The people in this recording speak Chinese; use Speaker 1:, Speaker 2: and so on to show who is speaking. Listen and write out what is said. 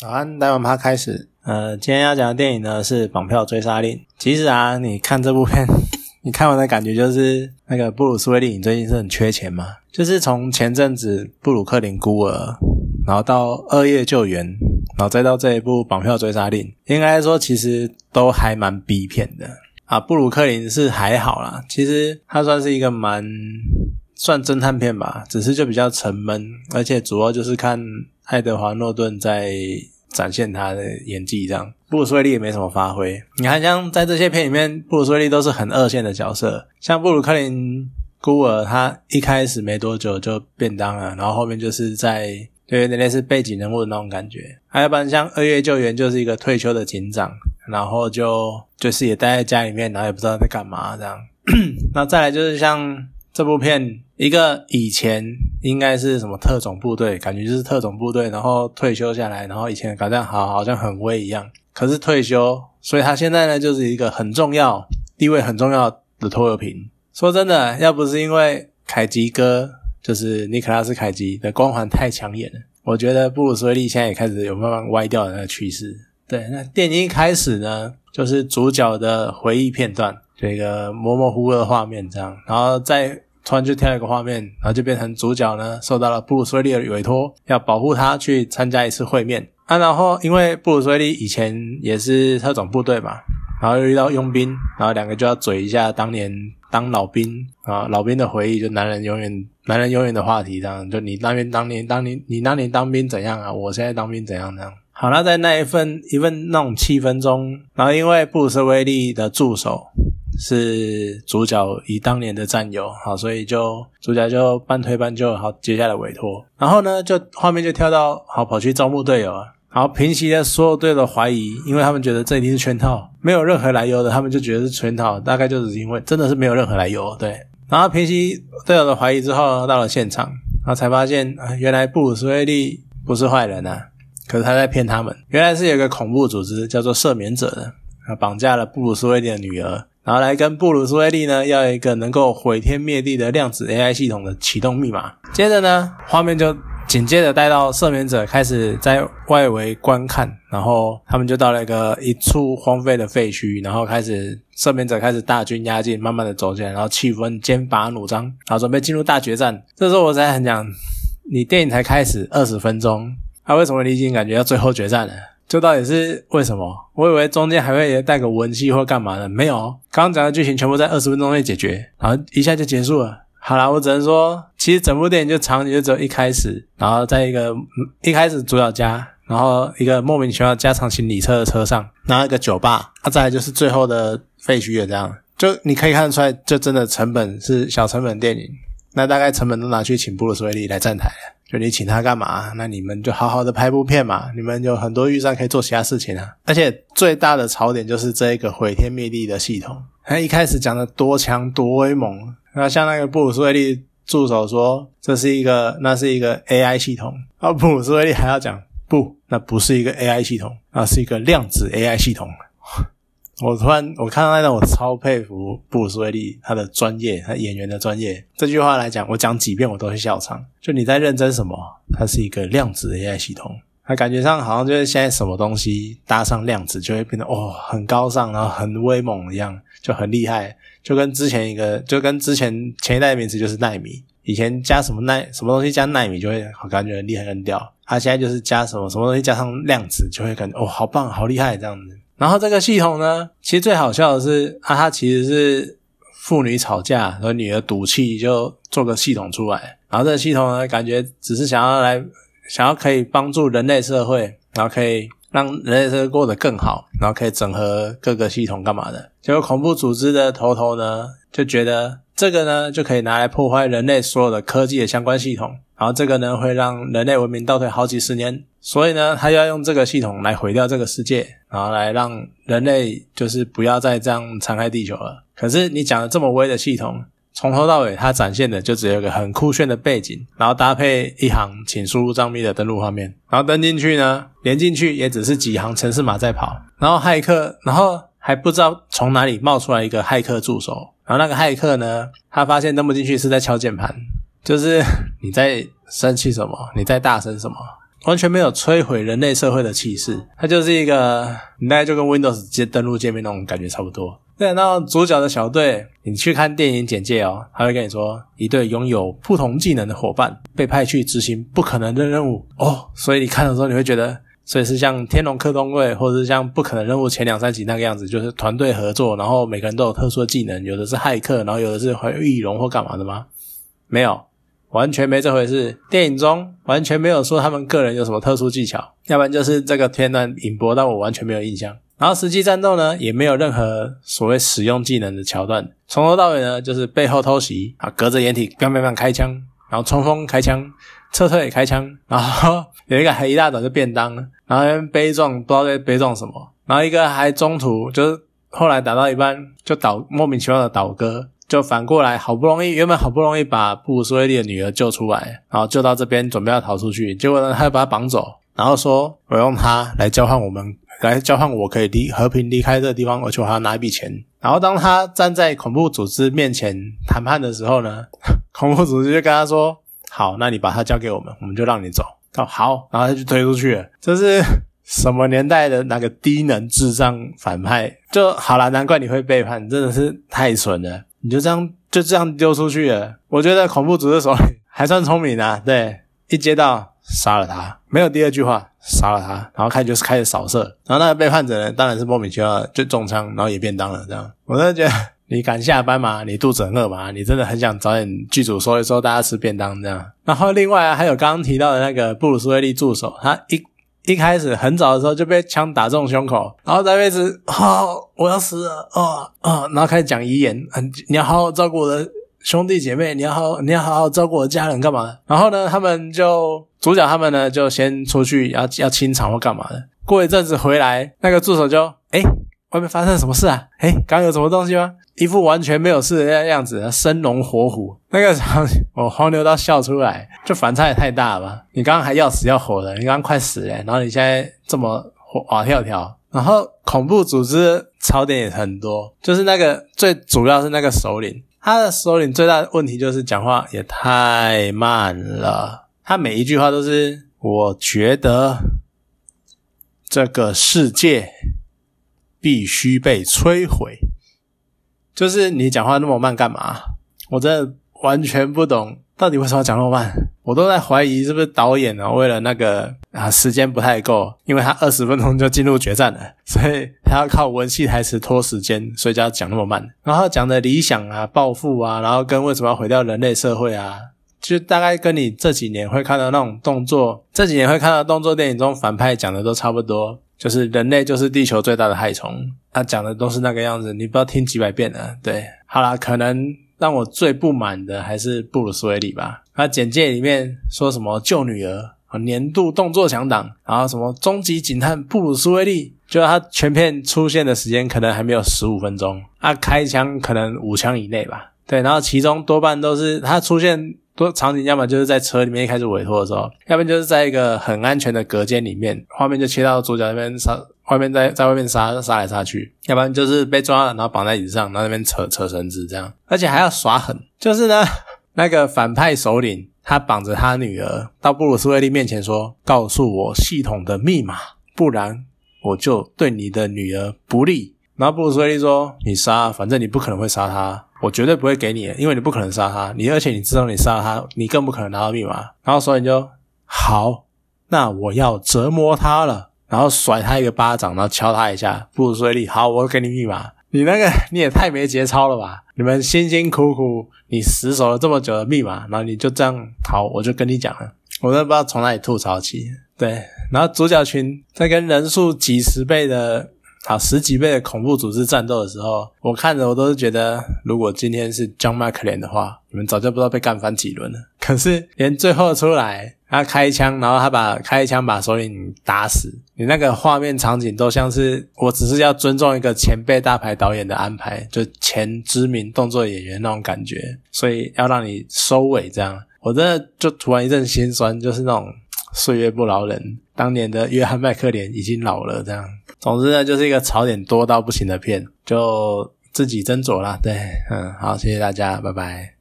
Speaker 1: 早安，待完趴开始。呃，今天要讲的电影呢是《绑票追杀令》。其实啊，你看这部片，你看完的感觉就是那个布鲁斯威利，你最近是很缺钱吗？就是从前阵子布鲁克林孤儿，然后到二夜救援，然后再到这一部《绑票追杀令》，应该说其实都还蛮逼片的啊。布鲁克林是还好啦，其实它算是一个蛮算侦探片吧，只是就比较沉闷，而且主要就是看。爱德华诺顿在展现他的演技，这样布鲁斯威利也没什么发挥。你看，像在这些片里面，布鲁斯威利都是很二线的角色，像布鲁克林孤儿，他一开始没多久就便当了，然后后面就是在对有点类似背景人物的那种感觉。还有不然像二月救援，就是一个退休的警长，然后就就是也待在家里面，然后也不知道在干嘛这样。那再来就是像这部片。一个以前应该是什么特种部队，感觉就是特种部队，然后退休下来，然后以前搞这好，好像很威一样。可是退休，所以他现在呢就是一个很重要、地位很重要的拖油瓶。说真的，要不是因为凯吉哥，就是尼克拉斯凯吉的光环太抢眼了，我觉得布鲁斯威利现在也开始有慢慢歪掉的那个趋势。对，那电影一开始呢，就是主角的回忆片段，这个模模糊糊的画面这样，然后再。突然就跳一个画面，然后就变成主角呢，受到了布鲁斯威利的委托，要保护他去参加一次会面啊。然后因为布鲁斯威利以前也是特种部队嘛，然后又遇到佣兵，然后两个就要嘴一下当年当老兵啊，老兵的回忆，就男人永远男人永远的话题，这样就你那边当年当年你当年当兵怎样啊？我现在当兵怎样？这样好那在那一份一份那种气氛中，然后因为布鲁斯威利的助手。是主角以当年的战友，好，所以就主角就半推半就，好接下来委托，然后呢，就画面就跳到好跑去招募队友啊，然后平息了所有队友的怀疑，因为他们觉得这一定是圈套，没有任何来由的，他们就觉得是圈套，大概就是因为真的是没有任何来由，对，然后平息队友的怀疑之后，到了现场，然后才发现啊，原来布鲁斯威利不是坏人啊，可是他在骗他们，原来是有个恐怖组织叫做赦免者的，啊，绑架了布鲁斯威利的女儿。然后来跟布鲁斯威利呢要一个能够毁天灭地的量子 AI 系统的启动密码。接着呢，画面就紧接着带到赦免者开始在外围观看，然后他们就到了一个一处荒废的废墟，然后开始赦免者开始大军压境，慢慢的走进来，然后气氛剑拔弩张，然后准备进入大决战。这时候我才很讲，你电影才开始二十分钟，他为什么你已经感觉要最后决战了？这到底是为什么？我以为中间还会带个文戏或干嘛的，没有。刚刚讲的剧情全部在二十分钟内解决，然后一下就结束了。好了，我只能说，其实整部电影就场景就只有一开始，然后在一个一开始主角家，然后一个莫名其妙加长行李车的车上，然后一个酒吧，啊，再来就是最后的废墟也这样。就你可以看得出来，就真的成本是小成本电影。那大概成本都拿去请布鲁斯威利来站台了。就你请他干嘛？那你们就好好的拍部片嘛。你们有很多预算可以做其他事情啊。而且最大的槽点就是这个毁天灭地的系统。他一开始讲的多强多威猛，那像那个布鲁斯威利助手说这是一个，那是一个 AI 系统。啊，布鲁斯威利还要讲不，那不是一个 AI 系统，那是一个量子 AI 系统。我突然我看到那段，我超佩服布鲁斯威利他的专业，他演员的专业。这句话来讲，我讲几遍我都会笑场。就你在认真什么？它是一个量子 AI 系统，它感觉上好像就是现在什么东西搭上量子就会变得哦很高尚，然后很威猛一样，就很厉害。就跟之前一个，就跟之前前一代名词就是纳米，以前加什么纳什么东西加纳米就会感觉很厉害很屌，它现在就是加什么什么东西加上量子就会感觉哦好棒好厉害这样子。然后这个系统呢，其实最好笑的是，啊，它其实是父女吵架和女儿赌气，就做个系统出来。然后这个系统呢，感觉只是想要来，想要可以帮助人类社会，然后可以让人类社会过得更好，然后可以整合各个系统干嘛的。结果恐怖组织的头头呢，就觉得这个呢，就可以拿来破坏人类所有的科技的相关系统。然后这个呢，会让人类文明倒退好几十年。所以呢，他要用这个系统来毁掉这个世界，然后来让人类就是不要再这样残害地球了。可是你讲的这么威的系统，从头到尾它展现的就只有一个很酷炫的背景，然后搭配一行请输入张密的登录画面，然后登进去呢，连进去也只是几行程式码在跑。然后骇客，然后还不知道从哪里冒出来一个骇客助手，然后那个骇客呢，他发现登不进去是在敲键盘，就是 你在生气什么，你在大声什么。完全没有摧毁人类社会的气势，它就是一个，你大概就跟 Windows 接登录界面那种感觉差不多。对，那主角的小队，你去看电影简介哦，他会跟你说，一队拥有不同技能的伙伴被派去执行不可能的任务哦，所以你看的时候你会觉得，所以是像《天龙克东队》或者是像《不可能任务》前两三集那个样子，就是团队合作，然后每个人都有特殊的技能，有的是骇客，然后有的是会易容或干嘛的吗？没有。完全没这回事，电影中完全没有说他们个人有什么特殊技巧，要不然就是这个片段引播，但我完全没有印象。然后实际战斗呢，也没有任何所谓使用技能的桥段，从头到尾呢就是背后偷袭啊，隔着掩体砰砰砰开枪，然后冲锋开枪，撤退开枪，然后 有一个还一大早就便当，然后悲壮不知道在悲壮什么，然后一个还中途就是后来打到一半就倒莫名其妙的倒戈。就反过来，好不容易原本好不容易把布鲁斯威利的女儿救出来，然后救到这边准备要逃出去，结果呢，他又把他绑走，然后说我用他来交换我们，来交换我可以离和平离开这个地方，而且我还要拿一笔钱。然后当他站在恐怖组织面前谈判的时候呢，恐怖组织就跟他说：“好，那你把他交给我们，我们就让你走。”哦，好，然后他就推出去了。这是什么年代的那个低能智障反派？就好了，难怪你会背叛，真的是太蠢了。你就这样就这样丢出去了，我觉得恐怖组织手里还算聪明啊。对，一接到杀了他，没有第二句话，杀了他，然后开始就是开始扫射，然后那个背叛者呢，当然是莫名其妙就中枪，然后也便当了。这样，我真的觉得你敢下班吗，你肚子很饿吗，你真的很想早点剧组说一说大家吃便当这样。然后另外还有刚刚提到的那个布鲁斯威利助手，他一。一开始很早的时候就被枪打中胸口，然后在位置，好，我要死了，啊啊，然后开始讲遗言，嗯，你要好好照顾我的兄弟姐妹，你要好，你要好好照顾我家人，干嘛？然后呢，他们就主角他们呢就先出去要要清场或干嘛的，过一阵子回来，那个助手就，哎，外面发生什么事啊？哎，刚有什么东西吗？一副完全没有事的样子，生龙活虎。那个时候我黄牛都笑出来，就反差也太大了吧？你刚刚还要死要活的，你刚刚快死了，然后你现在这么滑跳跳，然后恐怖组织槽点也很多，就是那个最主要是那个首领，他的首领最大的问题就是讲话也太慢了，他每一句话都是我觉得这个世界必须被摧毁。就是你讲话那么慢干嘛？我真的完全不懂，到底为什么要讲那么慢？我都在怀疑是不是导演呢？为了那个啊，时间不太够，因为他二十分钟就进入决战了，所以他要靠文戏台词拖时间，所以就要讲那么慢。然后讲的理想啊、抱负啊，然后跟为什么要毁掉人类社会啊，就大概跟你这几年会看到那种动作，这几年会看到动作电影中反派讲的都差不多。就是人类就是地球最大的害虫，他讲的都是那个样子，你不知道听几百遍了。对，好啦，可能让我最不满的还是布鲁斯威利吧。他简介里面说什么救女儿，年度动作强档，然后什么终极警探布鲁斯威利，就他全片出现的时间可能还没有十五分钟，他开枪可能五枪以内吧。对，然后其中多半都是他出现。多场景，要么就是在车里面一开始委托的时候，要不然就是在一个很安全的隔间里面，画面就切到主角那边杀，外面在在外面杀杀来杀去，要不然就是被抓了，然后绑在椅子上，然后那边扯扯绳子这样，而且还要耍狠，就是呢，那个反派首领他绑着他女儿到布鲁斯威利面前说：“告诉我系统的密码，不然我就对你的女儿不利。”然后布鲁斯威利说：“你杀，反正你不可能会杀他。”我绝对不会给你，因为你不可能杀他，你而且你知道你杀了他，你更不可能拿到密码。然后所以你就好，那我要折磨他了，然后甩他一个巴掌，然后敲他一下，布鲁斯利，好，我给你密码。你那个你也太没节操了吧？你们辛辛苦苦你死守了这么久的密码，然后你就这样好，我就跟你讲了，我都不知道从哪里吐槽起。对，然后主角群在跟人数几十倍的。好十几倍的恐怖组织战斗的时候，我看着我都是觉得，如果今天是 John McClane 的话，你们早就不知道被干翻几轮了。可是连最后出来，他开枪，然后他把开一枪把首领打死，你那个画面场景都像是，我只是要尊重一个前辈大牌导演的安排，就前知名动作演员那种感觉，所以要让你收尾这样，我真的就突然一阵心酸，就是那种 岁月不饶人，当年的约翰麦克连已经老了这样。总之呢，就是一个槽点多到不行的片，就自己斟酌啦。对，嗯，好，谢谢大家，拜拜。